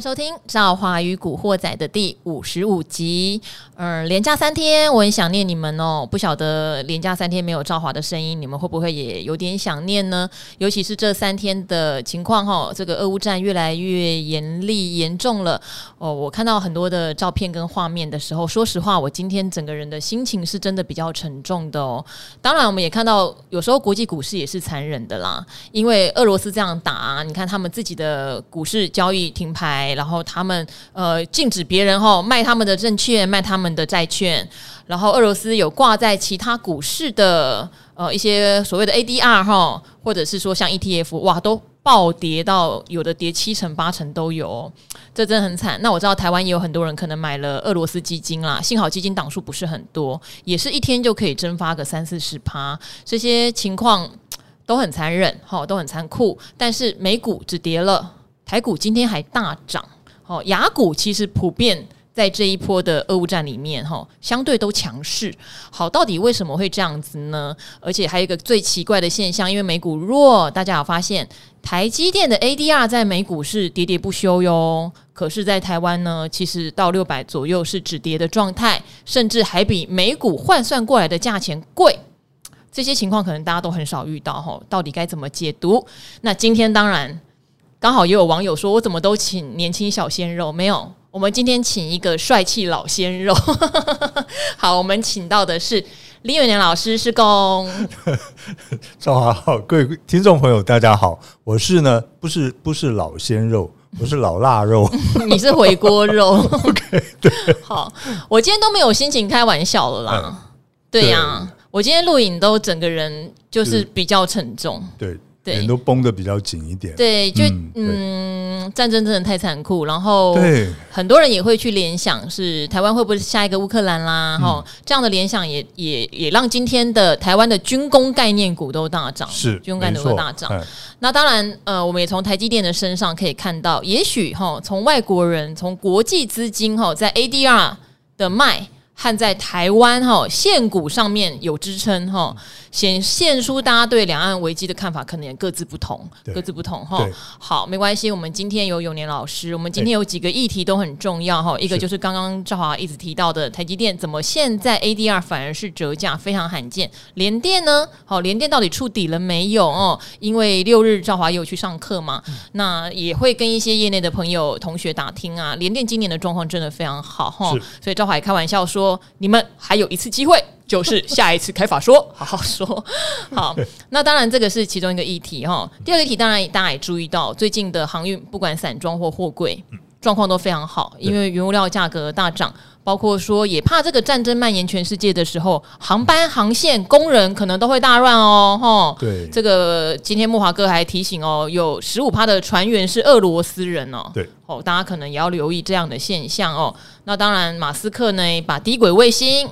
收听《赵华与古惑仔》的第五十五集。嗯、连假三天，我很想念你们哦。不晓得连假三天没有赵华的声音，你们会不会也有点想念呢？尤其是这三天的情况哈，这个俄乌战越来越严厉严重了哦。我看到很多的照片跟画面的时候，说实话，我今天整个人的心情是真的比较沉重的哦。当然，我们也看到有时候国际股市也是残忍的啦，因为俄罗斯这样打，你看他们自己的股市交易停牌。然后他们呃禁止别人哈卖他们的证券，卖他们的债券。然后俄罗斯有挂在其他股市的呃一些所谓的 ADR 哈，或者是说像 ETF，哇，都暴跌到有的跌七成八成都有，这真的很惨。那我知道台湾也有很多人可能买了俄罗斯基金啦，幸好基金档数不是很多，也是一天就可以蒸发个三四十趴，这些情况都很残忍哈，都很残酷。但是美股只跌了。台股今天还大涨，哦，雅股其实普遍在这一波的俄乌战里面，哈，相对都强势。好，到底为什么会这样子呢？而且还有一个最奇怪的现象，因为美股弱，大家有发现台积电的 ADR 在美股是喋喋不休哟。可是，在台湾呢，其实到六百左右是止跌的状态，甚至还比美股换算过来的价钱贵。这些情况可能大家都很少遇到，哈，到底该怎么解读？那今天当然。刚好也有网友说：“我怎么都请年轻小鲜肉？没有，我们今天请一个帅气老鲜肉。”好，我们请到的是林永年老师，师公。赵华好，各位听众朋友，大家好，我是呢，不是不是老鲜肉，我是老腊肉，你是回锅肉。OK，对，好，我今天都没有心情开玩笑了啦。嗯、对呀、啊，我今天录影都整个人就是比较沉重。对。人都绷得比较紧一点，对，就嗯，嗯，战争真的太残酷，然后对很多人也会去联想，是台湾会不会下一个乌克兰啦？哈、嗯，这样的联想也也也让今天的台湾的军工概念股都大涨，是军工概念股都大涨。那当然，呃，我们也从台积电的身上可以看到，也许哈，从外国人从国际资金哈在 ADR 的卖。和在台湾哈现股上面有支撑哈，显现出大家对两岸危机的看法可能也各自不同，各自不同哈。好，没关系，我们今天有永年老师，我们今天有几个议题都很重要哈。一个就是刚刚赵华一直提到的台积电，怎么现在 ADR 反而是折价，非常罕见。联电呢？好，联电到底触底了没有哦？因为六日赵华也有去上课嘛，那也会跟一些业内的朋友同学打听啊。联电今年的状况真的非常好哈，所以赵华也开玩笑说。你们还有一次机会，就是下一次开法说，好好说。好，那当然这个是其中一个议题哈。第二个议题当然大家也注意到，最近的航运不管散装或货柜状况都非常好，因为原物料价格大涨，包括说也怕这个战争蔓延全世界的时候，航班航线工人可能都会大乱哦。哈，对，这个今天木华哥还提醒哦，有十五趴的船员是俄罗斯人哦。对，哦，大家可能也要留意这样的现象哦。那当然，马斯克呢把低轨卫星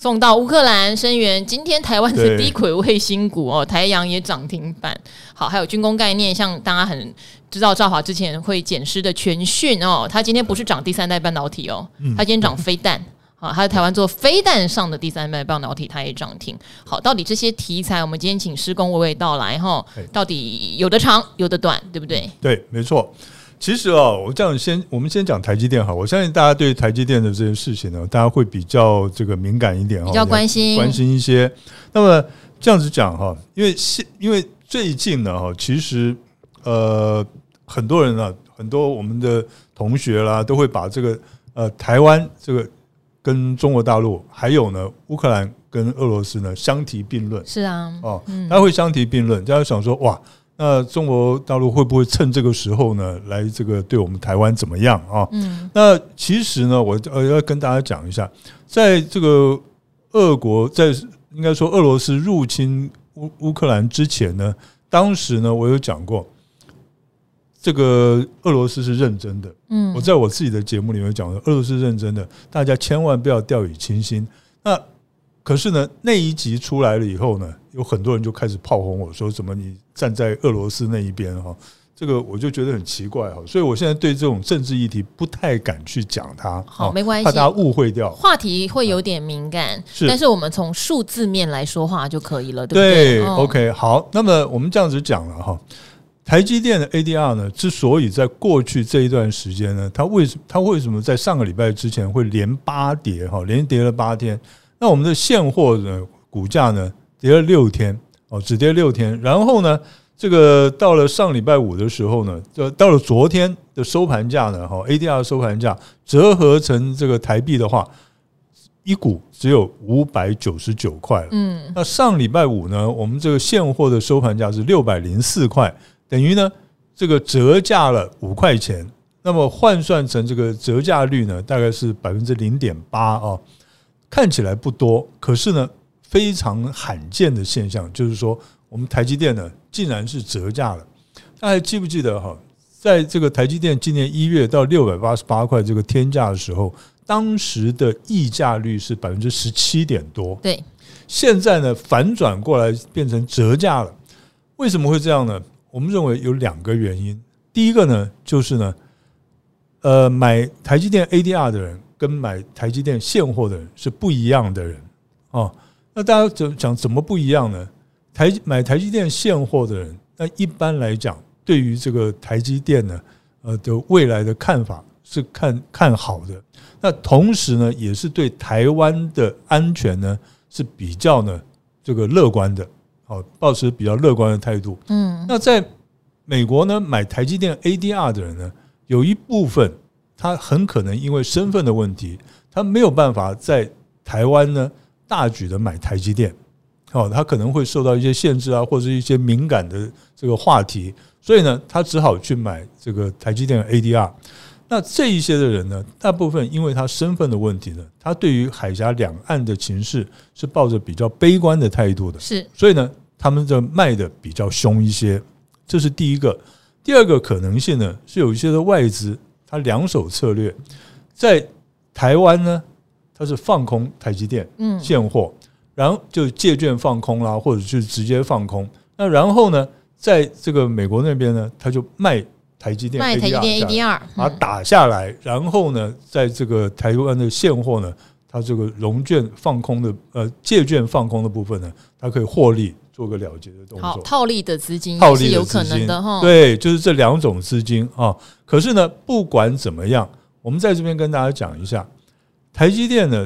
送到乌克兰声援。今天台湾是低轨卫星股哦，台阳也涨停板。好，还有军工概念，像大家很知道赵华之前会减失的全讯哦，他今天不是涨第三代半导体哦，他今天涨飞弹。好，他在台湾做飞弹上的第三代半导体，他也涨停。好，到底这些题材，我们今天请施工娓娓道来哈。到底有的长，有的短，对不对？对，没错。其实哦，我这样先，我们先讲台积电哈。我相信大家对台积电的这件事情呢，大家会比较这个敏感一点哈，比较关心关心一些。那么这样子讲哈，因为现因为最近呢哈，其实呃很多人啊，很多我们的同学啦，都会把这个呃台湾这个跟中国大陆还有呢乌克兰跟俄罗斯呢相提并论。是啊，哦，大家会相提并论，大家想说哇。那中国大陆会不会趁这个时候呢，来这个对我们台湾怎么样啊？嗯，那其实呢，我呃要跟大家讲一下，在这个俄国在应该说俄罗斯入侵乌乌克兰之前呢，当时呢，我有讲过，这个俄罗斯是认真的。嗯，我在我自己的节目里面讲的，俄罗斯认真的，大家千万不要掉以轻心。那可是呢，那一集出来了以后呢，有很多人就开始炮轰我说：“怎么你站在俄罗斯那一边？”哈，这个我就觉得很奇怪哈。所以我现在对这种政治议题不太敢去讲它。好，没关系，怕大家误会掉。话题会有点敏感，是，但是我们从数字面来说话就可以了，对不对？对，OK，好。那么我们这样子讲了哈，台积电的 ADR 呢，之所以在过去这一段时间呢，它为什它为什么在上个礼拜之前会连八跌哈，连跌了八天？那我们的现货的股价呢，跌了六天哦，只跌六天。然后呢，这个到了上礼拜五的时候呢，就到了昨天的收盘价呢，哈，ADR 收盘价折合成这个台币的话，一股只有五百九十九块。嗯，那上礼拜五呢，我们这个现货的收盘价是六百零四块。等于呢，这个折价了五块钱，那么换算成这个折价率呢，大概是百分之零点八啊，看起来不多，可是呢，非常罕见的现象，就是说，我们台积电呢，竟然是折价了。大家还记不记得哈，在这个台积电今年一月到六百八十八块这个天价的时候，当时的溢价率是百分之十七点多。对，现在呢，反转过来变成折价了，为什么会这样呢？我们认为有两个原因，第一个呢，就是呢，呃，买台积电 ADR 的人跟买台积电现货的人是不一样的人哦。那大家怎讲怎么不一样呢？台买台积电现货的人，那一般来讲，对于这个台积电呢，呃的未来的看法是看看好的。那同时呢，也是对台湾的安全呢是比较呢这个乐观的。好，保持比较乐观的态度。嗯，那在美国呢，买台积电 ADR 的人呢，有一部分他很可能因为身份的问题，他没有办法在台湾呢大举的买台积电。好，他可能会受到一些限制啊，或者是一些敏感的这个话题，所以呢，他只好去买这个台积电 ADR。那这一些的人呢，大部分因为他身份的问题呢，他对于海峡两岸的情势是抱着比较悲观的态度的，是，所以呢，他们就卖的比较凶一些，这是第一个。第二个可能性呢，是有一些的外资，他两手策略，在台湾呢，他是放空台积电现货，然后就借券放空啦，或者是直接放空。那然后呢，在这个美国那边呢，他就卖。台积电 ADR 把它打下来，然后呢，在这个台湾的现货呢，它这个融券放空的呃借券放空的部分呢，它可以获利做个了结的动作。好，套利的资金套利有可能的哈。对，就是这两种资金啊。可是呢，不管怎么样，我们在这边跟大家讲一下，台积电呢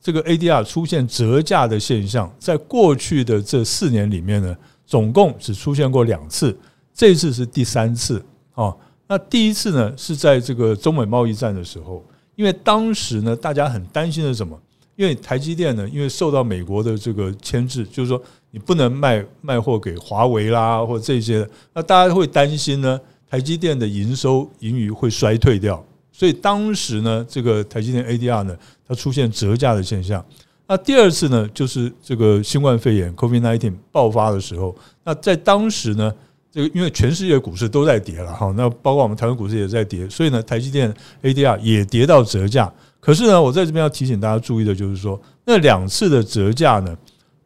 这个 ADR 出现折价的现象，在过去的这四年里面呢，总共只出现过两次，这次是第三次。哦，那第一次呢是在这个中美贸易战的时候，因为当时呢大家很担心的什么？因为台积电呢，因为受到美国的这个牵制，就是说你不能卖卖货给华为啦，或这些，那大家会担心呢，台积电的营收盈余会衰退掉，所以当时呢，这个台积电 ADR 呢，它出现折价的现象。那第二次呢，就是这个新冠肺炎 COVID-19 爆发的时候，那在当时呢。这个因为全世界股市都在跌了哈，那包括我们台湾股市也在跌，所以呢，台积电 ADR 也跌到折价。可是呢，我在这边要提醒大家注意的就是说，那两次的折价呢，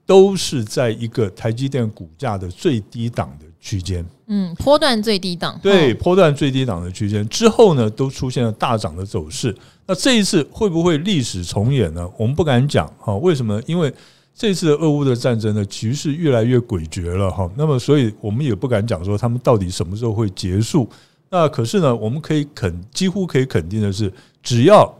都是在一个台积电股价的最低档的区间，嗯，波段最低档，对，波段最低档的区间之后呢，都出现了大涨的走势。那这一次会不会历史重演呢？我们不敢讲哈，为什么？因为这次的俄乌的战争呢，局势越来越诡谲了哈。那么，所以我们也不敢讲说他们到底什么时候会结束。那可是呢，我们可以肯几乎可以肯定的是，只要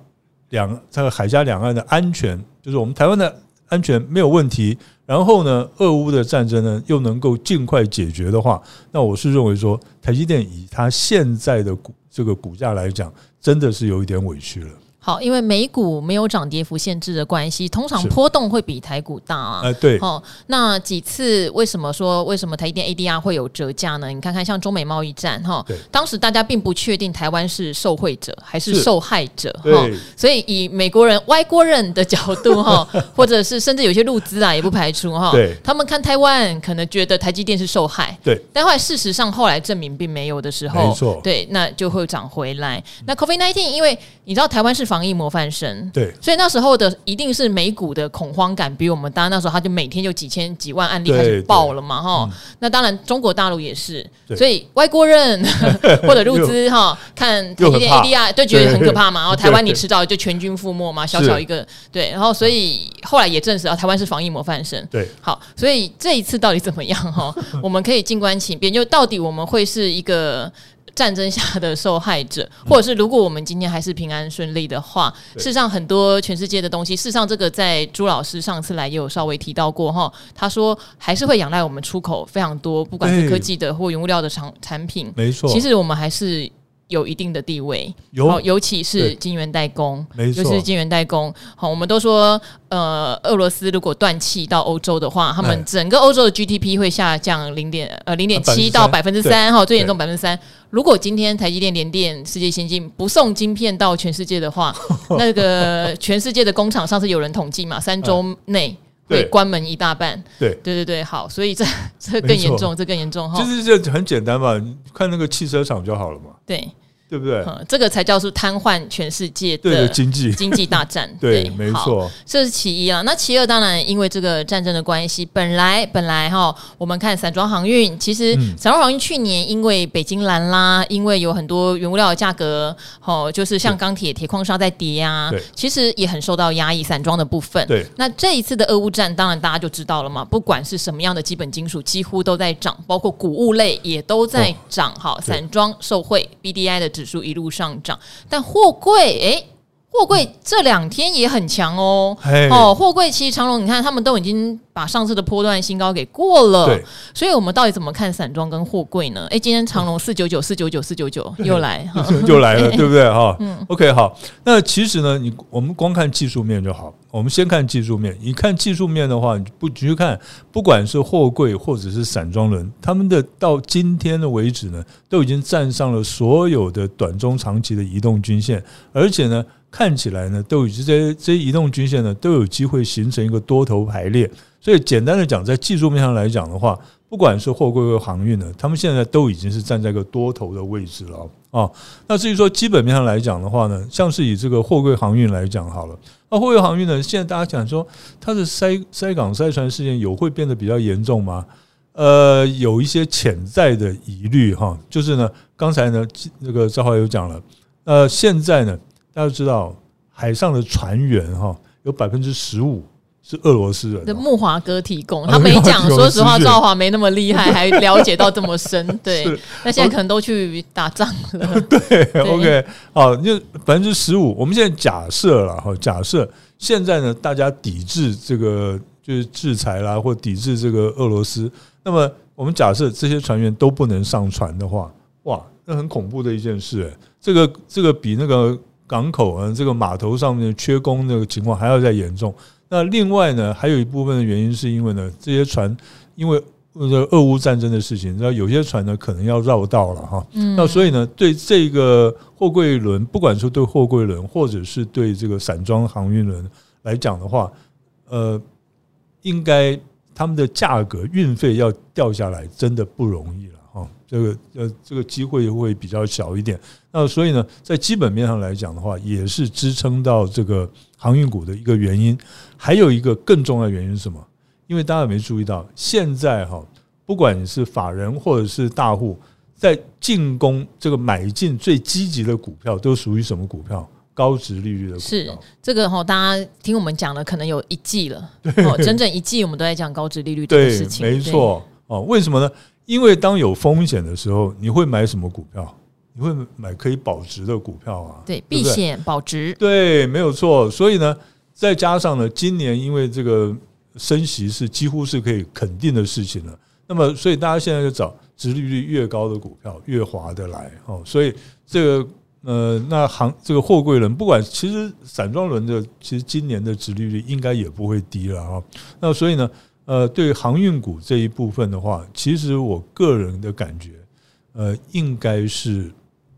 两这个海峡两岸的安全，就是我们台湾的安全没有问题，然后呢，俄乌的战争呢又能够尽快解决的话，那我是认为说，台积电以它现在的股这个股价来讲，真的是有一点委屈了。好，因为美股没有涨跌幅限制的关系，通常波动会比台股大啊。哎，对。好，那几次为什么说为什么台积电 ADR 会有折价呢？你看看像中美贸易战哈，当时大家并不确定台湾是受惠者还是受害者哈，所以以美国人外国人的角度哈，或者是甚至有些路资啊也不排除哈，他们看台湾可能觉得台积电是受害，对。但后来事实上后来证明并没有的时候，没错，对，那就会涨回来。那 COVID-19 因为你知道台湾是。防疫模范生，对，所以那时候的一定是美股的恐慌感比我们大，那时候他就每天就几千几万案例开始爆了嘛，哈。那当然中国大陆也是，所以外国人 或者入资哈，看台积电 ADR 就觉得很可怕嘛。然后台湾你迟早就全军覆没嘛，小小一个对。然后所以后来也证实啊，台湾是防疫模范生。对，好，所以这一次到底怎么样哈？我们可以静观其变，就到底我们会是一个。战争下的受害者，或者是如果我们今天还是平安顺利的话，事实上很多全世界的东西，事实上这个在朱老师上次来也有稍微提到过哈。他说还是会仰赖我们出口非常多，不管是科技的或原物料的产产品，没错。其实我们还是。有一定的地位，有，尤其是晶圆代工，没错，就是晶圆代工。好，我们都说，呃，俄罗斯如果断气到欧洲的话，他们整个欧洲的 GDP 会下降零点呃零点七到百分之三，哈，最严重百分之三。如果今天台积电、联电、世界先进不送晶片到全世界的话，那个全世界的工厂上次有人统计嘛，三周内会关门一大半。对，对对对，好，所以这 这更严重，这更严重哈。就是这很简单嘛，看那个汽车厂就好了嘛。对。对不对？嗯，这个才叫做瘫痪全世界的经济经济大战。对，没错，这是其一啊。那其二，当然因为这个战争的关系，本来本来哈，我们看散装航运，其实散装航运去年因为北京蓝啦，因为有很多原物料的价格，哦，就是像钢铁、铁矿砂在跌啊，其实也很受到压抑。散装的部分，对。那这一次的俄乌战，当然大家就知道了嘛，不管是什么样的基本金属，几乎都在涨，包括谷物类也都在涨。哈，散装受惠 BDI 的指数一路上涨，但货柜诶，货柜这两天也很强哦。哦，货柜其实长隆，你看他们都已经把上次的波段新高给过了。对，所以我们到底怎么看散装跟货柜呢？诶，今天长隆四九九四九九四九九又来，又来了，对不对？哈，嗯，OK，好。那其实呢，你我们光看技术面就好。我们先看技术面，你看技术面的话，你不只去看，不管是货柜或者是散装轮，他们的到今天的为止呢，都已经站上了所有的短中长期的移动均线，而且呢，看起来呢，都已经这些这些移动均线呢，都有机会形成一个多头排列。所以简单的讲，在技术面上来讲的话，不管是货柜和航运呢，他们现在都已经是站在一个多头的位置了啊。那至于说基本面上来讲的话呢，像是以这个货柜航运来讲好了。那货柜航运呢？现在大家讲说，它的塞塞港塞船事件有会变得比较严重吗？呃，有一些潜在的疑虑哈。就是呢，刚才呢，那个赵华有讲了，呃，现在呢，大家知道海上的船员哈，有百分之十五。是俄罗斯人的木华哥提供，他没讲。说实话，赵华没那么厉害，还了解到这么深。对，那现在可能都去打仗了。对，OK，哦，就百分之十五。我们现在假设了哈，假设现在呢，大家抵制这个就是制裁啦，或抵制这个俄罗斯。那么我们假设这些船员都不能上船的话，哇，那很恐怖的一件事。哎，这个这个比那个港口啊，这个码头上面缺工那个情况还要再严重。那另外呢，还有一部分的原因是因为呢，这些船因为这个俄乌战争的事情，那有些船呢可能要绕道了哈。嗯。那所以呢，对这个货柜轮，不管说对货柜轮，或者是对这个散装航运轮来讲的话，呃，应该他们的价格运费要掉下来，真的不容易了哈。这个呃，这个机会会比较小一点。那所以呢，在基本面上来讲的话，也是支撑到这个。航运股的一个原因，还有一个更重要的原因是什么？因为大家有没有注意到，现在哈，不管你是法人或者是大户，在进攻这个买进最积极的股票，都属于什么股票？高值利率的股票。是这个哈，大家听我们讲了，可能有一季了，哦，整整一季我们都在讲高值利率这个事情。没错哦，为什么呢？因为当有风险的时候，你会买什么股票？你会买可以保值的股票啊？对，避险保值。对，没有错。所以呢，再加上呢，今年因为这个升息是几乎是可以肯定的事情了。那么，所以大家现在就找殖利率越高的股票越划得来哦。所以这个呃，那行这个货柜轮，不管其实散装轮的，其实今年的殖利率应该也不会低了啊。那所以呢，呃，对航运股这一部分的话，其实我个人的感觉，呃，应该是。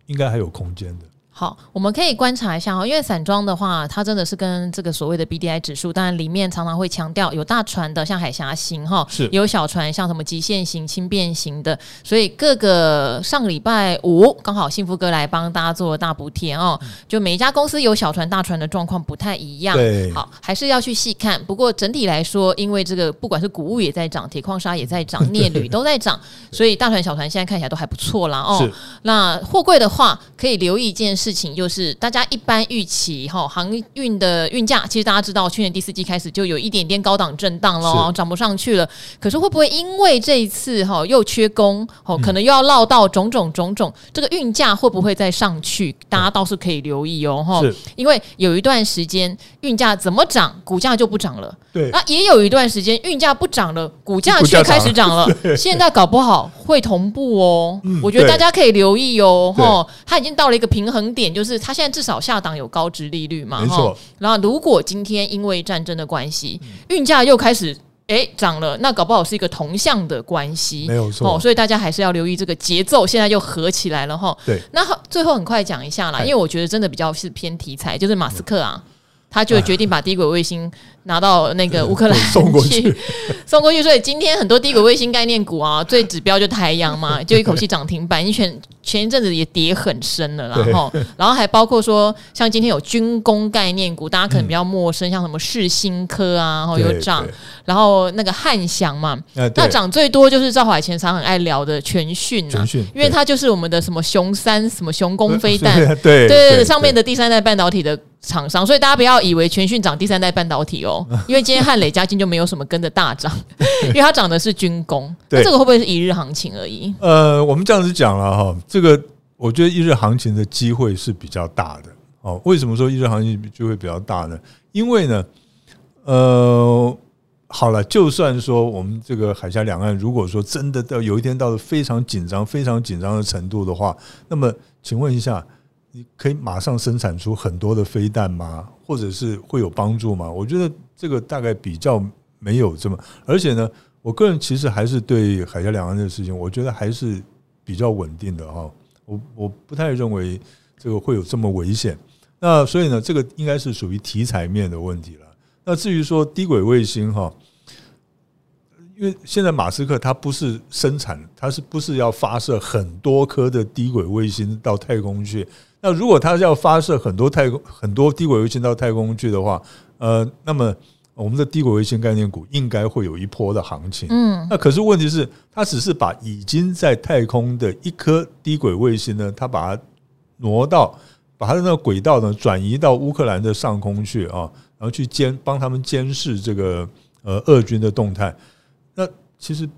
应该还有空间的。好，我们可以观察一下哈，因为散装的话，它真的是跟这个所谓的 BDI 指数，当然里面常常会强调有大船的，像海峡型哈，是有小船，像什么极限型、轻便型的，所以各个上个礼拜五刚好幸福哥来帮大家做了大补贴哦，就每一家公司有小船、大船的状况不太一样，对，好，还是要去细看。不过整体来说，因为这个不管是谷物也在涨，铁矿砂也在涨，镍铝都在涨，所以大船、小船现在看起来都还不错啦哦。那货柜的话，可以留意一件事。事情就是大家一般预期哈，航运的运价，其实大家知道，去年第四季开始就有一点点高档震荡了，涨不上去了。可是会不会因为这一次哈又缺工，哦，可能又要落到种种种种，这个运价会不会再上去？大家倒是可以留意哦，哈，因为有一段时间运价怎么涨，股价就不涨了。对，那也有一段时间运价不涨了，股价却开始涨了。现在搞不好会同步哦，我觉得大家可以留意哦，哈，它已经到了一个平衡。点就是，它现在至少下档有高值利率嘛，没错。然后如果今天因为战争的关系，运价又开始哎涨了，那搞不好是一个同向的关系，没有错。所以大家还是要留意这个节奏，现在又合起来了哈。对，那最后很快讲一下啦，因为我觉得真的比较是偏题材，就是马斯克啊。他就决定把低轨卫星拿到那个乌克兰送过去，送过去。所以今天很多低轨卫星概念股啊，最指标就台阳嘛，就一口气涨停板。因为前前一阵子也跌很深了，然后然后还包括说，像今天有军工概念股，大家可能比较陌生，像什么世新科啊，然后又涨。然后那个汉翔嘛，那涨最多就是赵海前常很爱聊的全讯啊，因为它就是我们的什么熊三什么熊工飞弹，对对对，上面的第三代半导体的。厂商，所以大家不要以为全讯涨第三代半导体哦，因为今天汉磊嘉晶就没有什么跟着大涨，因为它涨的是军工，那这个会不会是一日行情而已？呃，我们这样子讲了哈，这个我觉得一日行情的机会是比较大的哦。为什么说一日行情就会比较大呢？因为呢，呃，好了，就算说我们这个海峡两岸如果说真的到有一天到了非常紧张、非常紧张的程度的话，那么请问一下。你可以马上生产出很多的飞弹吗？或者是会有帮助吗？我觉得这个大概比较没有这么，而且呢，我个人其实还是对海峡两岸的事情，我觉得还是比较稳定的哈。我我不太认为这个会有这么危险。那所以呢，这个应该是属于题材面的问题了。那至于说低轨卫星哈，因为现在马斯克他不是生产，他是不是要发射很多颗的低轨卫星到太空去？那如果他要发射很多太空很多低轨卫星到太空去的话，呃，那么我们的低轨卫星概念股应该会有一波的行情。嗯，那可是问题是，他只是把已经在太空的一颗低轨卫星呢，他把它挪到，把它的那个轨道呢转移到乌克兰的上空去啊，然后去监帮他们监视这个呃俄军的动态。那其实。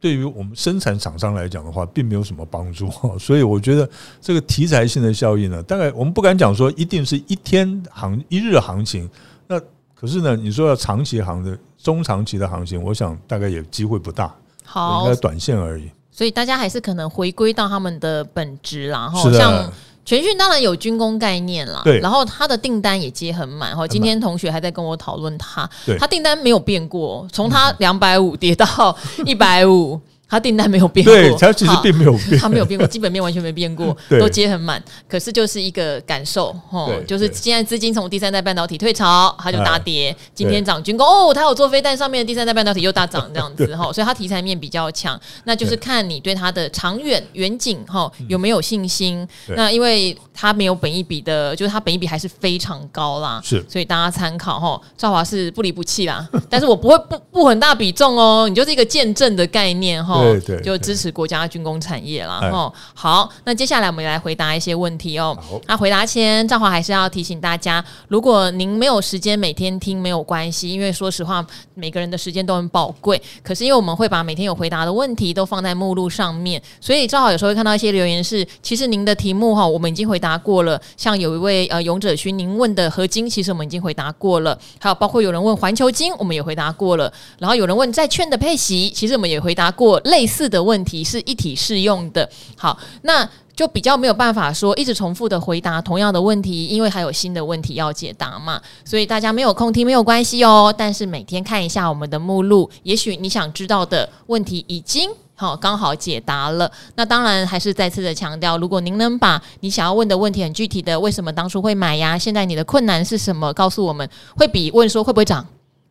对于我们生产厂商来讲的话，并没有什么帮助，所以我觉得这个题材性的效应呢，大概我们不敢讲说一定是一天行一日行情，那可是呢，你说要长期行的中长期的行情，我想大概也机会不大，好，应该短线而已。所以大家还是可能回归到他们的本质然后，像。全讯当然有军工概念啦，对，然后他的订单也接很满。哈，今天同学还在跟我讨论他，他订单没有变过，从他两百五跌到 一百五。他订单没有变过，对，他其实并没有变，他没有变过，基本面完全没变过，都接很满。可是就是一个感受，哦，就是现在资金从第三代半导体退潮，它就大跌。今天涨军工，哦，它有做飞弹上面的第三代半导体又大涨，这样子哈，所以它题材面比较强。那就是看你对它的长远远景哈有没有信心。那因为它没有本一比的，就是它本一比还是非常高啦，是，所以大家参考哈。赵华是不离不弃啦，但是我不会不不很大比重哦，你就是一个见证的概念哈。对对，就支持国家军工产业啦。哦。好，那接下来我们来回答一些问题哦。那回答前，赵华还是要提醒大家，如果您没有时间每天听没有关系，因为说实话，每个人的时间都很宝贵。可是因为我们会把每天有回答的问题都放在目录上面，所以赵华有时候会看到一些留言是，其实您的题目哈，我们已经回答过了。像有一位呃勇者勋，您问的合金，其实我们已经回答过了。还有包括有人问环球金，我们也回答过了。然后有人问债券的配息，其实我们也回答过类似。的问题是一体适用的，好，那就比较没有办法说一直重复的回答同样的问题，因为还有新的问题要解答嘛，所以大家没有空听没有关系哦，但是每天看一下我们的目录，也许你想知道的问题已经好，刚好解答了。那当然还是再次的强调，如果您能把你想要问的问题很具体的，为什么当初会买呀？现在你的困难是什么？告诉我们，会比问说会不会涨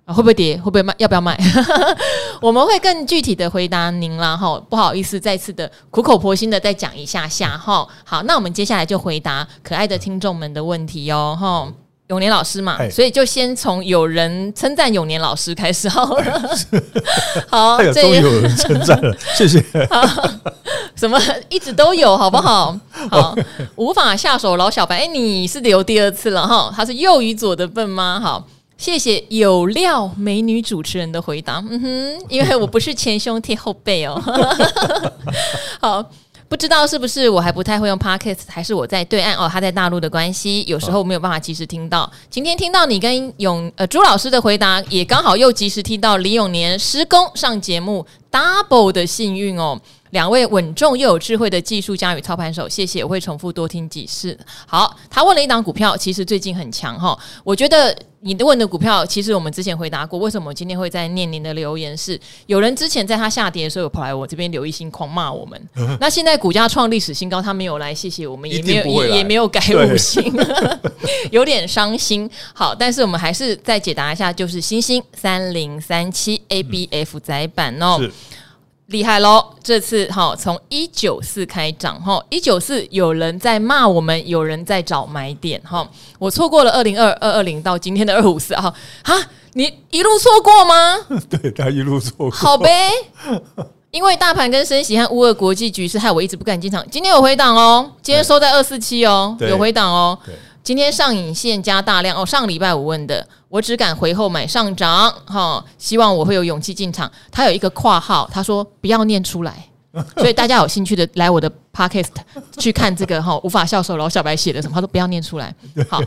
啊，会不会跌，会不会卖，要不要卖？我们会更具体的回答您啦。哈，不好意思，再次的苦口婆心的再讲一下下哈。好，那我们接下来就回答可爱的听众们的问题哟。哈。永年老师嘛，所以就先从有人称赞永年老师开始好了。好，终于有人称赞了，谢谢。好，什么一直都有，好不好？好，无法下手老小白，哎，你是留第二次了哈？他是右与左的笨吗？好，谢谢有料美女主持人的回答。嗯哼，因为我不是前胸贴后背哦。好。不知道是不是我还不太会用 Podcast，还是我在对岸哦？他在大陆的关系，有时候没有办法及时听到。今天听到你跟永呃朱老师的回答，也刚好又及时听到李永年施工上节目，double 的幸运哦。两位稳重又有智慧的技术家与操盘手，谢谢，我会重复多听几次。好，他问了一档股票，其实最近很强哈。我觉得你的问的股票，其实我们之前回答过。为什么我今天会在念您的留言是？是有人之前在他下跌的时候，有跑来我这边留一星狂骂我们。嗯、那现在股价创历史新高，他没有来，谢谢我们，也没有也也没有改五星，有点伤心。好，但是我们还是再解答一下，就是星星三零三七 ABF 窄板哦。厉害喽！这次哈，从一九四开涨哈，一九四有人在骂我们，有人在找买点哈。我错过了二零二二二零到今天的二五四哈，哈，你一路错过吗？对，他一路错过。好呗，因为大盘跟升息和乌俄国际局势害我一直不敢进场。今天有回档哦，今天收在二四七哦，有回档哦。今天上影线加大量哦，上礼拜我问的，我只敢回后买上涨哈，希望我会有勇气进场。他有一个括号，他说不要念出来，所以大家有兴趣的来我的 podcast 去看这个哈，无法下手老小白写的什么，他说不要念出来。好，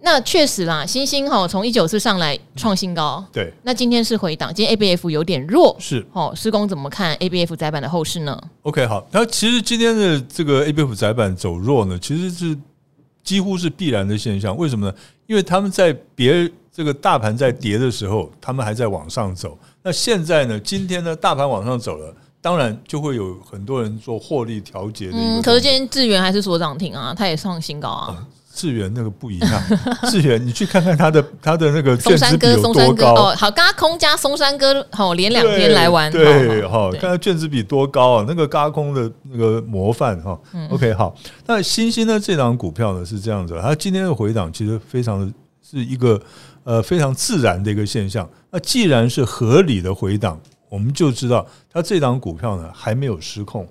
那确实啦，星星哈从一九四上来创新高，对，那今天是回档，今天 ABF 有点弱，是哦，施工怎么看 ABF 载板的后市呢？OK，好，那其实今天的这个 ABF 载板走弱呢，其实是。几乎是必然的现象，为什么呢？因为他们在别这个大盘在跌的时候，他们还在往上走。那现在呢？今天呢？大盘往上走了，当然就会有很多人做获利调节的。嗯，可是今天智源还是所涨停啊，它也创新高啊。嗯智远那个不一样，智远你去看看他的他的那个券资比有多高哦。好，轧空加松山哥好，连两天来玩，对，好，看它券资比多高啊？那个嘎空的那个模范哈。OK，好，那星星呢？这档股票呢是这样子，它今天的回档其实非常的是一个呃非常自然的一个现象。那既然是合理的回档，我们就知道它这档股票呢还没有失控。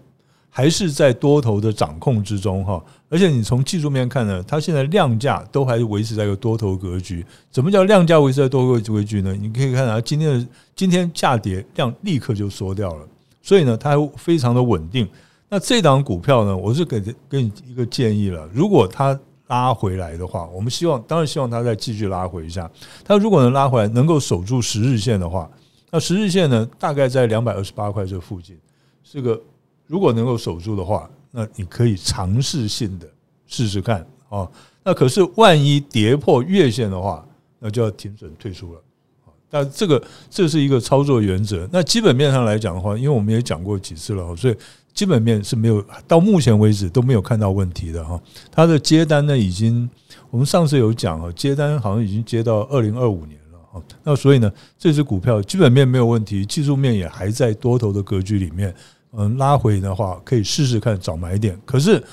还是在多头的掌控之中哈，而且你从技术面看呢，它现在量价都还是维持在一个多头格局。怎么叫量价维持在多头格局呢？你可以看到今天的今天价跌量立刻就缩掉了，所以呢，它还非常的稳定。那这档股票呢，我是给给你一个建议了，如果它拉回来的话，我们希望当然希望它再继续拉回一下。它如果能拉回来，能够守住十日线的话，那十日线呢，大概在两百二十八块这附近，是个。如果能够守住的话，那你可以尝试性的试试看啊。那可是万一跌破月线的话，那就要停损退出了啊。但这个这是一个操作原则。那基本面上来讲的话，因为我们也讲过几次了，所以基本面是没有到目前为止都没有看到问题的哈。它的接单呢，已经我们上次有讲啊，接单好像已经接到二零二五年了哈。那所以呢，这支股票基本面没有问题，技术面也还在多头的格局里面。嗯，拉回的话可以试试看找买点。可是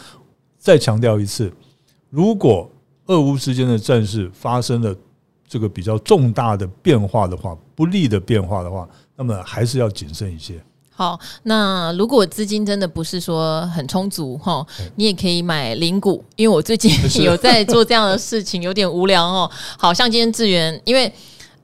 再强调一次，如果俄乌之间的战事发生了这个比较重大的变化的话，不利的变化的话，那么还是要谨慎一些。好，那如果资金真的不是说很充足哈，你也可以买零股，因为我最近 有在做这样的事情，有点无聊哦。好像今天智源，因为。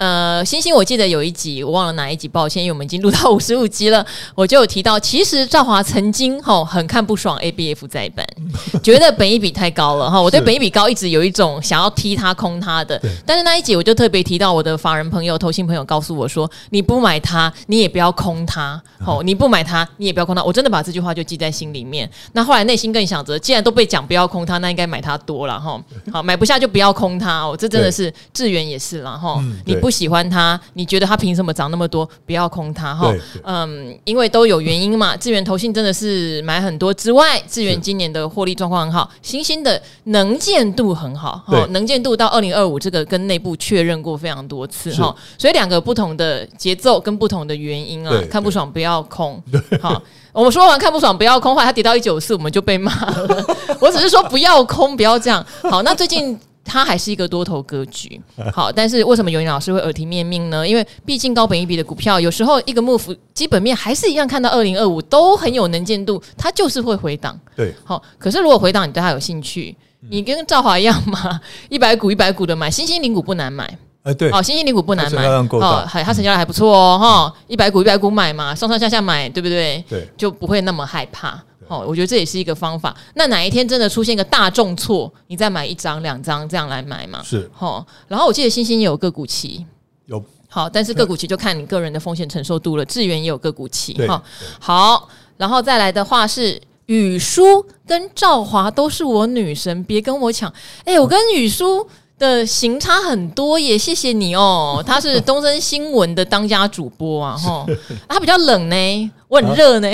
呃，星星，我记得有一集，我忘了哪一集，抱歉，因为我们已经录到 五十五集了，我就有提到，其实赵华曾经吼很看不爽 ABF 载板，觉得本一比太高了哈，我对本一比高一直有一种想要踢他空他的，但是那一集我就特别提到我的法人朋友、投信朋友告诉我说，你不买它，你也不要空它，吼，你不买它，你也不要空它，我真的把这句话就记在心里面。那后来内心更想着，既然都被讲不要空它，那应该买它多了哈，好买不下就不要空它哦，这真的是智原也是了哈，你不。喜欢它，你觉得它凭什么涨那么多？不要空它哈。嗯，因为都有原因嘛。智源投信真的是买很多之外，智源今年的获利状况很好，新兴的能见度很好。哈，能见度到二零二五，这个跟内部确认过非常多次哈。所以两个不同的节奏跟不同的原因啊，看不爽不要空。好，我们说完看不爽不要空，后来它跌到一九四，我们就被骂了。我只是说不要空，不要这样。好，那最近。它还是一个多头格局，好，但是为什么尤云老师会耳提面命呢？因为毕竟高本一比的股票，有时候一个 move 基本面还是一样，看到二零二五都很有能见度，它就是会回档。对，好，可是如果回档你对它有兴趣，你跟赵华一样嘛，一百股一百股的买，新兴零股不难买。哎，对，好，新兴零股不难买，哦，还它成交量还不错哦，哈，一百股一百股买嘛，上上下下买，对不对？对，就不会那么害怕。哦，我觉得这也是一个方法。那哪一天真的出现一个大重挫，你再买一张、两张这样来买嘛？是。哦，然后我记得星星也有个股期，有。好，但是个股期就看你个人的风险承受度了。智源也有个股期，哈。好，然后再来的话是雨舒跟赵华都是我女神，别跟我抢。哎，我跟雨舒。的行差很多也谢谢你哦。他是东森新闻的当家主播啊，哈，他比较冷呢，我很热呢，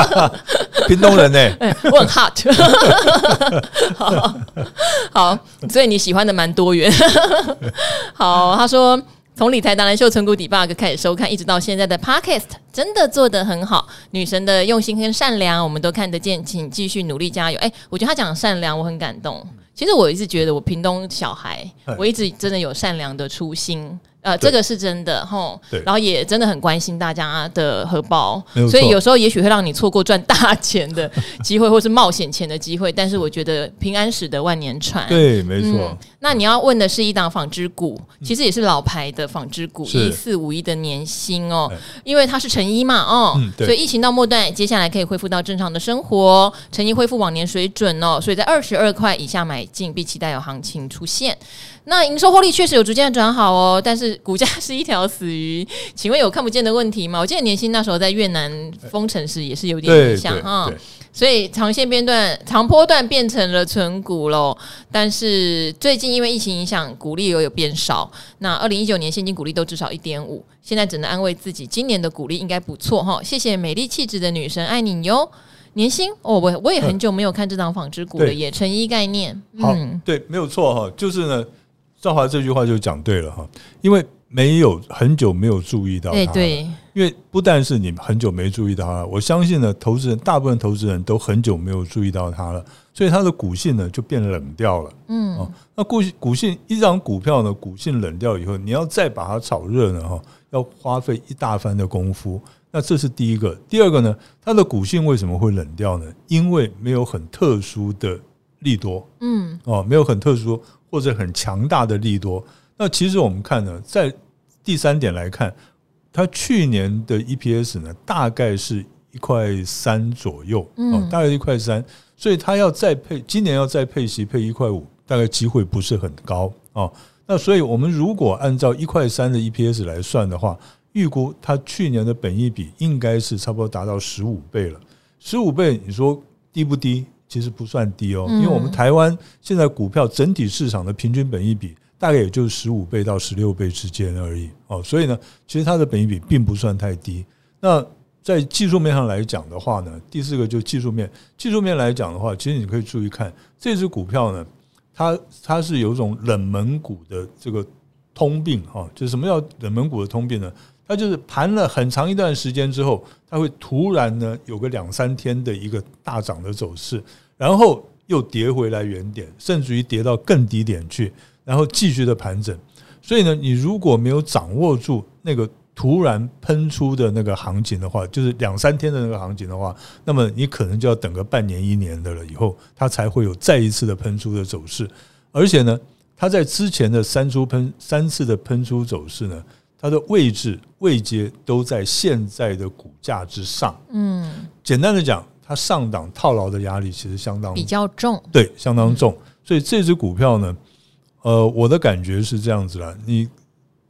屏东人呢，我很 hot，好，好，所以你喜欢的蛮多元，好，他说从理财达人秀存股 debug 开始收看，一直到现在的 podcast 真的做得很好，女神的用心跟善良我们都看得见，请继续努力加油。哎，我觉得她讲善良，我很感动。其实我一直觉得我屏东小孩，我一直真的有善良的初心。呃，这个是真的吼，对，然后也真的很关心大家的荷包，所以有时候也许会让你错过赚大钱的机会，或是冒险钱的机会。但是我觉得平安使得万年船，对，没错。嗯、那你要问的是一档纺织股，其实也是老牌的纺织股，一四五一的年薪哦，因为它是成衣嘛哦，嗯、所以疫情到末段，接下来可以恢复到正常的生活，成衣恢复往年水准哦，所以在二十二块以下买进，并期待有行情出现。那营收获利确实有逐渐的转好哦，但是股价是一条死鱼。请问有看不见的问题吗？我记得年薪那时候在越南封城时也是有点影响哈，所以长线变段、长波段变成了存股喽。但是最近因为疫情影响，股利又有变少。那二零一九年现金股利都至少一点五，现在只能安慰自己，今年的股利应该不错哈。谢谢美丽气质的女神，爱你哟。年薪哦，我我也很久没有看这档纺织股了，也成衣概念。好，对，没有错哈，就是呢。兆华这句话就讲对了哈，因为没有很久没有注意到它，对，因为不但是你很久没注意到它，我相信呢，投资人大部分投资人都很久没有注意到它了，所以它的股性呢就变冷掉了，嗯，那股股性一张股票呢股性冷掉以后，你要再把它炒热呢哈，要花费一大番的功夫，那这是第一个，第二个呢，它的股性为什么会冷掉呢？因为没有很特殊的利多，嗯，哦，没有很特殊。或者很强大的利多，那其实我们看呢，在第三点来看，它去年的 EPS 呢，大概是一块三左右，嗯，大概一块三，所以它要再配，今年要再配息配一块五，大概机会不是很高啊。那所以我们如果按照一块三的 EPS 来算的话，预估它去年的本益比应该是差不多达到十五倍了，十五倍，你说低不低？其实不算低哦，因为我们台湾现在股票整体市场的平均本益比大概也就是十五倍到十六倍之间而已哦，所以呢，其实它的本益比并不算太低。那在技术面上来讲的话呢，第四个就技术面，技术面来讲的话，其实你可以注意看这只股票呢，它它是有一种冷门股的这个通病哈，就是什么叫冷门股的通病呢？它就是盘了很长一段时间之后，它会突然呢有个两三天的一个大涨的走势。然后又跌回来原点，甚至于跌到更低点去，然后继续的盘整。所以呢，你如果没有掌握住那个突然喷出的那个行情的话，就是两三天的那个行情的话，那么你可能就要等个半年一年的了，以后它才会有再一次的喷出的走势。而且呢，它在之前的三出喷三次的喷出走势呢，它的位置位阶都在现在的股价之上。嗯，简单的讲。它上档套牢的压力其实相当比较重，对，相当重。所以这只股票呢，呃，我的感觉是这样子啦，你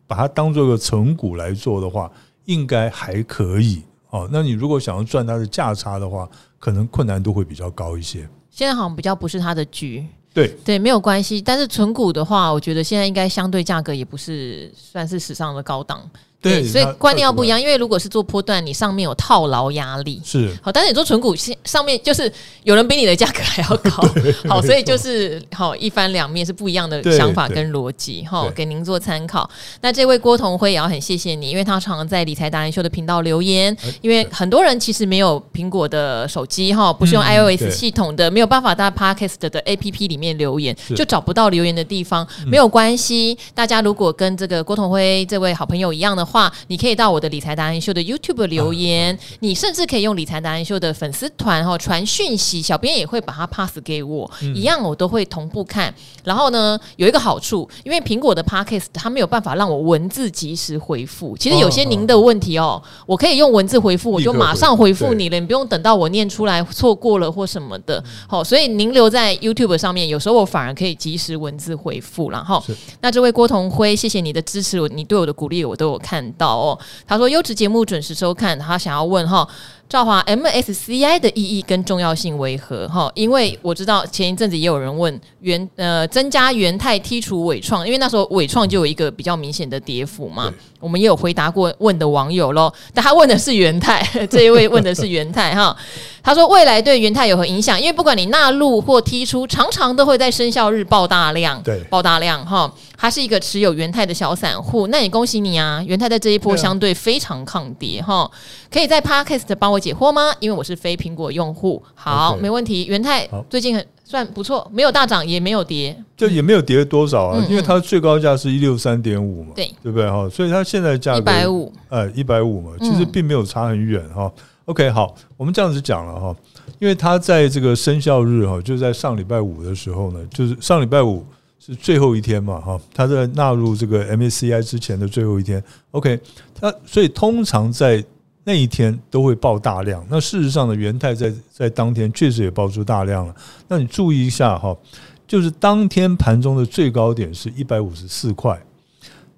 把它当做一个成股来做的话，应该还可以哦。那你如果想要赚它的价差的话，可能困难度会比较高一些。现在好像比较不是它的局，对对，没有关系。但是存股的话，我觉得现在应该相对价格也不是算是史上的高档。对，所以观念要不一样。因为如果是做波段，你上面有套牢压力，是好。但是你做纯股，上面就是有人比你的价格还要高，好，所以就是好一翻两面是不一样的想法跟逻辑，哈，给您做参考。那这位郭同辉也要很谢谢你，因为他常常在理财达人秀的频道留言。因为很多人其实没有苹果的手机，哈，不是用 iOS 系统的，没有办法在 Podcast 的 APP 里面留言，就找不到留言的地方。没有关系，大家如果跟这个郭同辉这位好朋友一样的话。你可以到我的理财达人秀的 YouTube 留言，你甚至可以用理财达人秀的粉丝团哈传讯息，小编也会把它 pass 给我，一样我都会同步看。然后呢，有一个好处，因为苹果的 Podcast 它没有办法让我文字及时回复。其实有些您的问题哦，我可以用文字回复，我就马上回复你了，你不用等到我念出来错过了或什么的。好，所以您留在 YouTube 上面，有时候我反而可以及时文字回复。然后，那这位郭同辉，谢谢你的支持，你对我的鼓励我都有看。到哦，他说优质节目准时收看，他想要问哈。赵华 MSCI 的意义跟重要性为何？哈，因为我知道前一阵子也有人问元呃增加元泰剔除伟创，因为那时候伟创就有一个比较明显的跌幅嘛。我们也有回答过问的网友喽，但他问的是元泰，这一位问的是元泰哈。他说未来对元泰有何影响？因为不管你纳入或剔出，常常都会在生效日爆大量，对，爆大量哈。他是一个持有元泰的小散户，那也恭喜你啊！元泰在这一波相对非常抗跌哈，可以在 Podcast 帮我。解惑吗？因为我是非苹果用户。好.没问题。元泰最近很算不错，没有大涨，也没有跌，就也没有跌多少啊。因为它最高价是一六三点五嘛，对对不对哈？所以它现在价格一百五，呃，一百五嘛，其实并没有差很远哈。嗯、OK，好，我们这样子讲了哈，因为它在这个生效日哈，就在上礼拜五的时候呢，就是上礼拜五是最后一天嘛哈，它在纳入这个 MSCI 之前的最后一天。OK，它所以通常在那一天都会爆大量，那事实上呢，元泰在在当天确实也爆出大量了。那你注意一下哈，就是当天盘中的最高点是一百五十四块，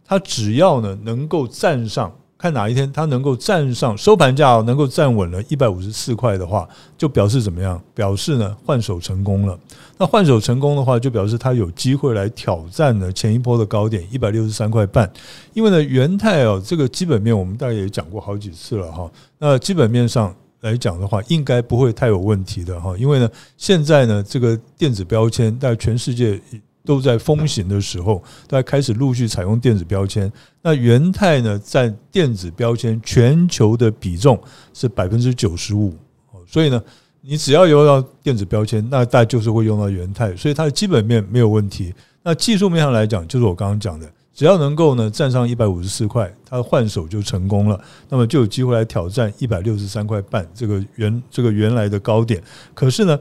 它只要呢能够站上。看哪一天它能够站上收盘价，能够站稳了一百五十四块的话，就表示怎么样？表示呢换手成功了。那换手成功的话，就表示它有机会来挑战呢前一波的高点一百六十三块半。因为呢元泰哦，这个基本面我们大概也讲过好几次了哈。那基本面上来讲的话，应该不会太有问题的哈。因为呢现在呢这个电子标签在全世界。都在风行的时候，大家开始陆续采用电子标签。那元泰呢，在电子标签全球的比重是百分之九十五。所以呢，你只要用到电子标签，那大家就是会用到元泰。所以它的基本面没有问题。那技术面上来讲，就是我刚刚讲的，只要能够呢站上一百五十四块，它换手就成功了，那么就有机会来挑战一百六十三块半这个原这个原来的高点。可是呢，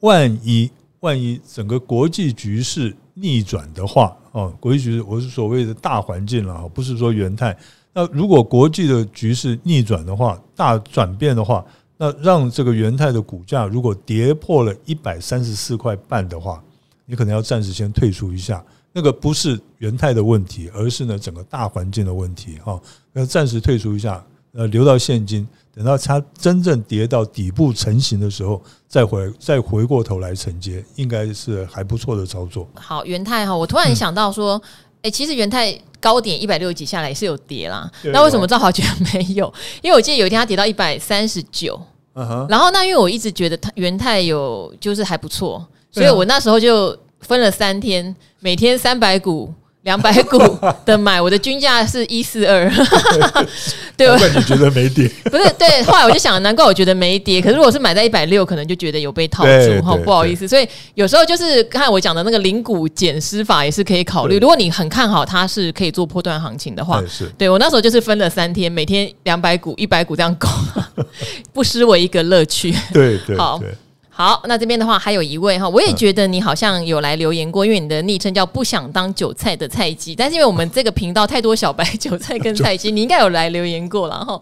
万一。万一整个国际局势逆转的话，哦，国际局势我是所谓的大环境了，不是说元泰。那如果国际的局势逆转的话，大转变的话，那让这个元泰的股价如果跌破了一百三十四块半的话，你可能要暂时先退出一下。那个不是元泰的问题，而是呢整个大环境的问题，哈，要暂时退出一下，呃，留到现金。等到它真正跌到底部成型的时候，再回再回过头来承接，应该是还不错的操作。好，元泰哈，我突然想到说，哎、嗯欸，其实元泰高点一百六十几下来也是有跌啦。那为什么赵华觉得没有？因为我记得有一天它跌到一百三十九，然后那因为我一直觉得它元泰有就是还不错，所以我那时候就分了三天，每天三百股。两百股 的买，我的均价是一四二，对吧？你觉得没跌？不是，对。后来我就想，难怪我觉得没跌。可是如果是买在一百六，可能就觉得有被套住哈，不好意思。所以有时候就是看我讲的那个零股减失法也是可以考虑。如果你很看好它是可以做波段行情的话，对，我那时候就是分了三天，每天两百股、一百股这样搞，不失为一个乐趣。对对，好。好，那这边的话还有一位哈，我也觉得你好像有来留言过，因为你的昵称叫不想当韭菜的菜鸡，但是因为我们这个频道太多小白韭菜跟菜鸡，你应该有来留言过了哈。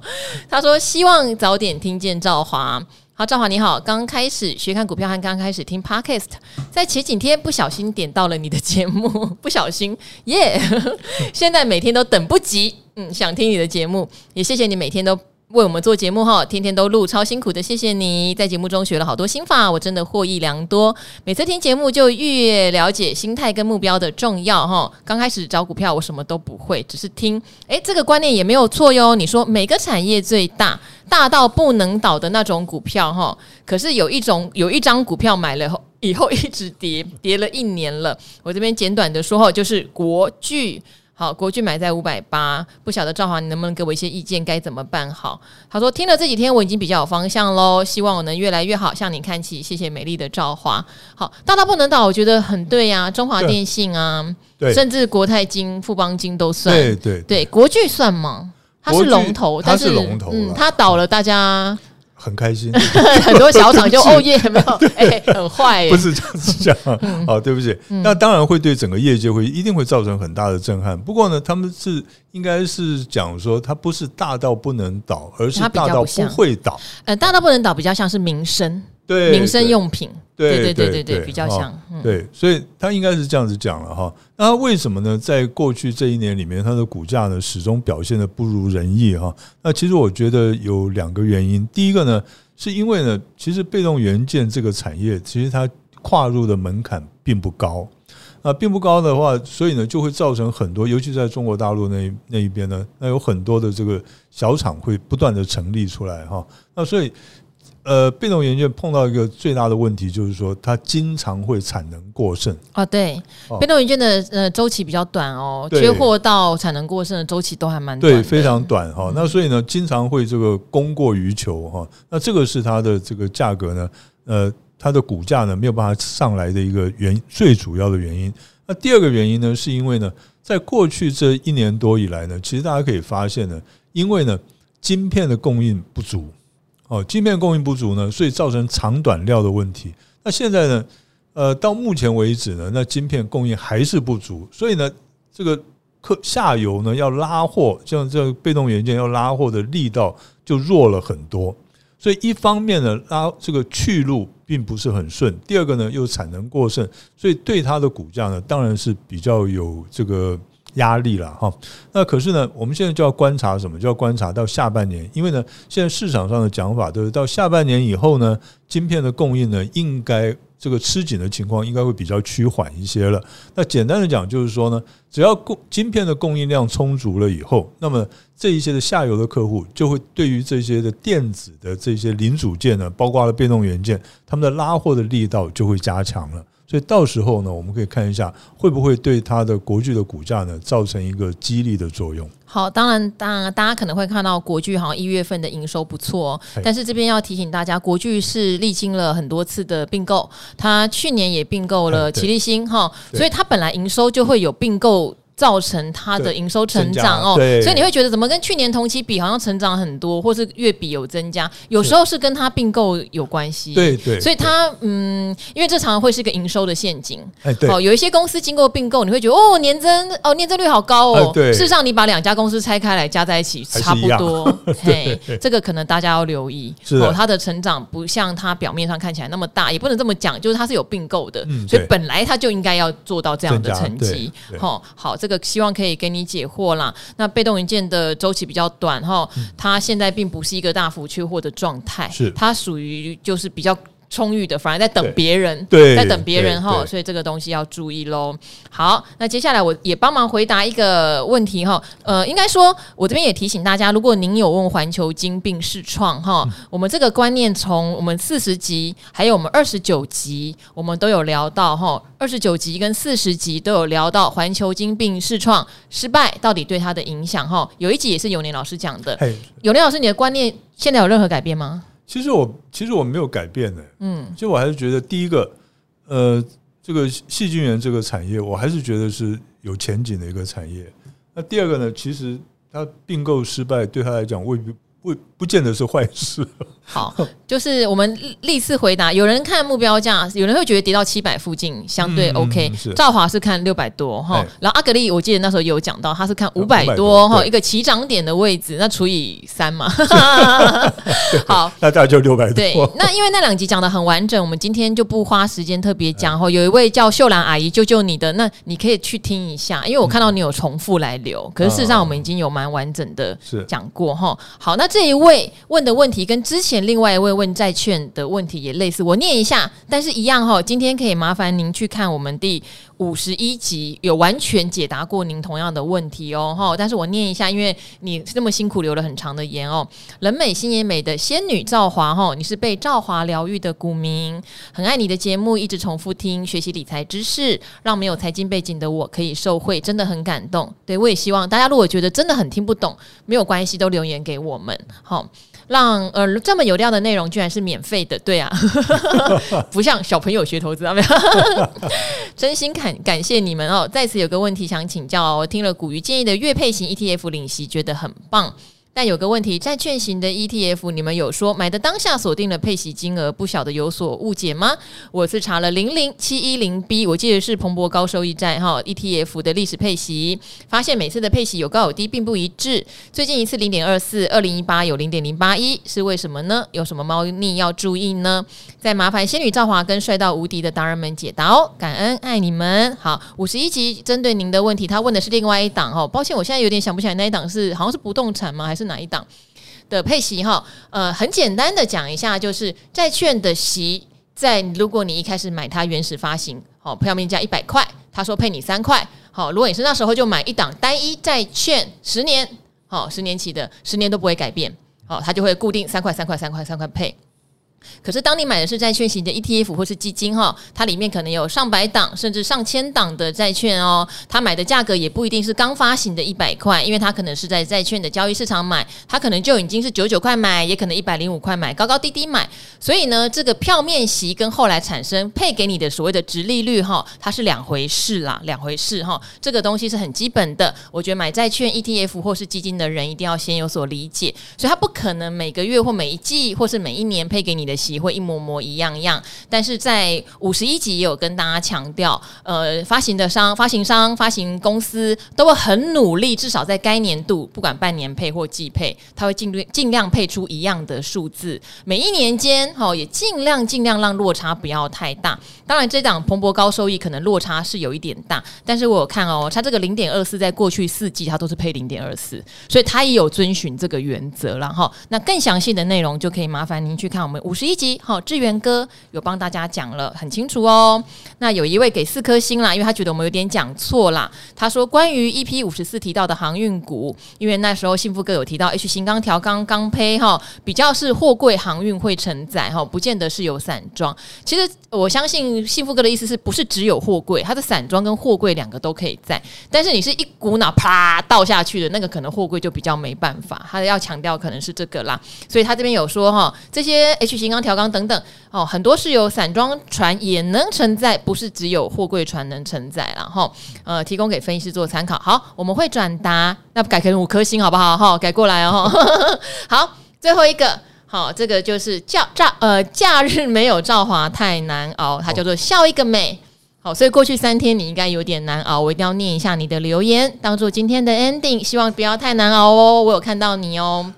他说希望早点听见赵华，好，赵华你好，刚开始学看股票和刚开始听 Podcast，在前几天不小心点到了你的节目，不小心耶，yeah, 现在每天都等不及，嗯，想听你的节目，也谢谢你每天都。为我们做节目哈，天天都录，超辛苦的，谢谢你在节目中学了好多心法，我真的获益良多。每次听节目就越了解心态跟目标的重要哈。刚开始找股票，我什么都不会，只是听，诶，这个观念也没有错哟。你说每个产业最大，大到不能倒的那种股票哈，可是有一种有一张股票买了后以后一直跌，跌了一年了。我这边简短的说哈，就是国巨。好，国巨买在五百八，不晓得赵华，你能不能给我一些意见，该怎么办好？他说听了这几天，我已经比较有方向喽，希望我能越来越好，向你看齐。谢谢美丽的赵华。好，大到不能倒，我觉得很对呀、啊，中华电信啊，甚至国泰金、富邦金都算。对对对，国巨算吗？它是龙头，它是龙头，嗯，它倒了，大家。很开心，很多小厂就 哦耶，没有，哎，很坏，不是这样子讲，好，对不起，那当然会对整个业界会一定会造成很大的震撼。不过呢，他们是应该是讲说，它不是大到不能倒，而是大到不会倒。呃，大到不能倒比较像是民生。对，民生用品，对对对对对，比较像，对，所以他应该是这样子讲了哈。那为什么呢？在过去这一年里面，它的股价呢始终表现得不如人意哈。那其实我觉得有两个原因。第一个呢，是因为呢，其实被动元件这个产业，其实它跨入的门槛并不高。那并不高的话，所以呢就会造成很多，尤其在中国大陆那那一边呢，那有很多的这个小厂会不断的成立出来哈。那所以。呃，变动元件碰到一个最大的问题，就是说它经常会产能过剩。啊，对，变动元件的呃周期比较短哦，缺货到产能过剩的周期都还蛮短，对，非常短哈。那所以呢，经常会这个供过于求哈。那这个是它的这个价格呢，呃，它的股价呢没有办法上来的一个原最主要的原因。那第二个原因呢，是因为呢，在过去这一年多以来呢，其实大家可以发现呢，因为呢，晶片的供应不足。哦，晶片供应不足呢，所以造成长短料的问题。那现在呢，呃，到目前为止呢，那晶片供应还是不足，所以呢，这个客下游呢要拉货，像这个被动元件要拉货的力道就弱了很多。所以一方面呢，拉这个去路并不是很顺；第二个呢，又产能过剩，所以对它的股价呢，当然是比较有这个。压力了哈，那可是呢，我们现在就要观察什么？就要观察到下半年，因为呢，现在市场上的讲法都是到下半年以后呢，晶片的供应呢，应该这个吃紧的情况应该会比较趋缓一些了。那简单的讲就是说呢，只要供晶片的供应量充足了以后，那么这一些的下游的客户就会对于这些的电子的这些零组件呢，包括了被动元件，他们的拉货的力道就会加强了。所以到时候呢，我们可以看一下会不会对它的国剧的股价呢造成一个激励的作用。好，当然，当然，大家可能会看到国剧好像一月份的营收不错哦，但是这边要提醒大家，国剧是历经了很多次的并购，它去年也并购了齐力新哈，所以它本来营收就会有并购。造成它的营收成长哦，所以你会觉得怎么跟去年同期比好像成长很多，或是月比有增加，有时候是跟它并购有关系。对对，所以它嗯，因为这常常会是一个营收的陷阱。哎，对，有一些公司经过并购，你会觉得哦，年增哦，年增率好高哦。对，事实上你把两家公司拆开来加在一起差不多。嘿，这个可能大家要留意。哦，它的成长不像它表面上看起来那么大，也不能这么讲，就是它是有并购的，所以本来它就应该要做到这样的成绩。哦，好这。这个希望可以给你解惑啦。那被动元件的周期比较短哈，它现在并不是一个大幅缺货的状态，是它属于就是比较。充裕的，反而在等别人，对，在等别人哈，所以这个东西要注意喽。好，那接下来我也帮忙回答一个问题哈。呃，应该说，我这边也提醒大家，如果您有问环球金并视创哈，我们这个观念从我们四十集还有我们二十九集，我们都有聊到哈。二十九集跟四十集都有聊到环球金并视创失败到底对它的影响哈。有一集也是永年老师讲的，永年老师，你的观念现在有任何改变吗？其实我其实我没有改变的，嗯，其实我还是觉得第一个，呃，这个细菌源这个产业，我还是觉得是有前景的一个产业。那第二个呢，其实它并购失败对他来讲未必。不不见得是坏事。好，就是我们历次回答，有人看目标价，有人会觉得跌到七百附近相对 OK。赵华是看六百多哈，然后阿格力我记得那时候有讲到，他是看五百多哈，一个起涨点的位置，那除以三嘛。好，那大概就六百多。对，那因为那两集讲的很完整，我们今天就不花时间特别讲哈。有一位叫秀兰阿姨救救你的，那你可以去听一下，因为我看到你有重复来留，可是事实上我们已经有蛮完整的讲过哈。好，那。这一位问的问题跟之前另外一位问债券的问题也类似，我念一下，但是一样哈。今天可以麻烦您去看我们第五十一集，有完全解答过您同样的问题哦哈。但是我念一下，因为你这么辛苦留了。很长的言哦。人美心也美的仙女赵华哈，你是被赵华疗愈的股民，很爱你的节目，一直重复听，学习理财知识，让没有财经背景的我可以受惠，真的很感动。对，我也希望大家如果觉得真的很听不懂，没有关系，都留言给我们。好，让呃这么有料的内容居然是免费的，对啊，不像小朋友学投资啊，没有，真心感感谢你们哦。再次有个问题想请教哦，我听了古鱼建议的月配型 ETF 领息，觉得很棒。但有个问题，债券型的 ETF，你们有说买的当下锁定了配息金额，不晓得有所误解吗？我是查了零零七一零 B，我记得是彭博高收益债哈 ETF 的历史配息，发现每次的配息有高有低，并不一致。最近一次零点二四，二零一八有零点零八一，是为什么呢？有什么猫腻要注意呢？再麻烦仙女赵华跟帅到无敌的达人们解答哦，感恩爱你们。好，五十一集针对您的问题，他问的是另外一档哦，抱歉，我现在有点想不起来那一档是好像是不动产吗？还是？哪一档的配息哈？呃，很简单的讲一下，就是债券的息，在如果你一开始买它原始发行，好，票面价一百块，他说配你三块，好，如果你是那时候就买一档单一债券，十年，好，十年期的，十年都不会改变，好，它就会固定三块、三块、三块、三块配。可是，当你买的是债券型的 ETF 或是基金哈，它里面可能有上百档甚至上千档的债券哦。它买的价格也不一定是刚发行的一百块，因为它可能是在债券的交易市场买，它可能就已经是九九块买，也可能一百零五块买，高高低低买。所以呢，这个票面息跟后来产生配给你的所谓的殖利率哈，它是两回事啦，两回事哈。这个东西是很基本的，我觉得买债券 ETF 或是基金的人一定要先有所理解。所以它不可能每个月或每一季或是每一年配给你的息会一模模一样样，但是在五十一集也有跟大家强调，呃，发行的商、发行商、发行公司都会很努力，至少在该年度，不管半年配或季配，他会尽量尽量配出一样的数字，每一年间，哈，也尽量尽量让落差不要太大。当然，这档蓬勃高收益可能落差是有一点大，但是我看哦，它这个零点二四在过去四季它都是配零点二四，所以它也有遵循这个原则，然后那更详细的内容就可以麻烦您去看我们五十一集。好，志源哥有帮大家讲了很清楚哦。那有一位给四颗星啦，因为他觉得我们有点讲错啦。他说关于 EP 五十四提到的航运股，因为那时候幸福哥有提到 H 型钢条钢钢胚哈，比较是货柜航运会承载哈，不见得是有散装。其实我相信幸福哥的意思是不是只有货柜，它的散装跟货柜两个都可以载。但是你是一股脑啪倒下去的那个，可能货柜就比较没办法。他要强调可能是这个啦，所以他这边有说哈，这些 H 型钢条钢等等哦，很多是有散装船也能承载，不是只有货柜船能承载，然后呃，提供给分析师做参考。好，我们会转达，那改成五颗星好不好？哈，改过来哦。好，最后一个，好，这个就是假假呃，假日没有赵华太难熬，它叫做笑一个美。好，所以过去三天你应该有点难熬，我一定要念一下你的留言，当做今天的 ending，希望不要太难熬哦。我有看到你哦。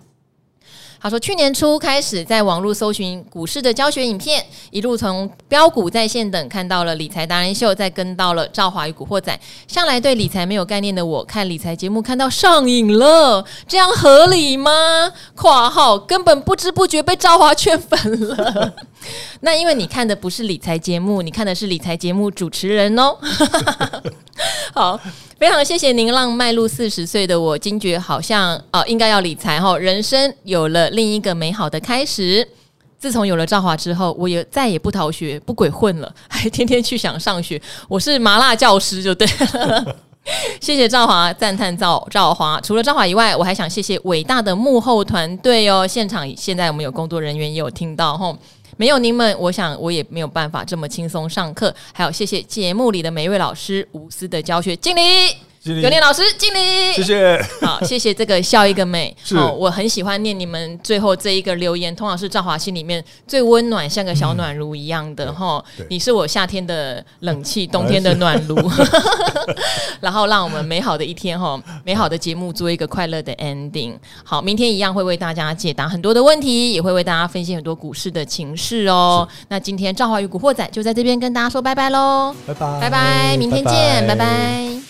他说，去年初开始在网络搜寻股市的教学影片，一路从标股在线等看到了理财达人秀，再跟到了赵华与古惑仔。向来对理财没有概念的我，看理财节目看到上瘾了，这样合理吗？括号根本不知不觉被赵华圈粉了。那因为你看的不是理财节目，你看的是理财节目主持人哦。好。非常谢谢您，让迈入四十岁的我惊觉，好像哦，应该要理财哈，人生有了另一个美好的开始。自从有了赵华之后，我也再也不逃学、不鬼混了，还天天去想上学。我是麻辣教师，就对了。谢谢赵华，赞叹赵赵华。除了赵华以外，我还想谢谢伟大的幕后团队哦。现场现在我们有工作人员也有听到吼。没有你们，我想我也没有办法这么轻松上课。还有，谢谢节目里的每一位老师无私的教学，敬礼。有念老师敬礼，谢谢。好，谢谢这个笑一个美。好，我很喜欢念你们最后这一个留言，通常是赵华心里面最温暖，像个小暖炉一样的哈。你是我夏天的冷气，冬天的暖炉。然后让我们美好的一天哈，美好的节目做一个快乐的 ending。好，明天一样会为大家解答很多的问题，也会为大家分析很多股市的情势哦。那今天赵华与古惑仔就在这边跟大家说拜拜喽，拜拜拜拜，明天见，拜拜。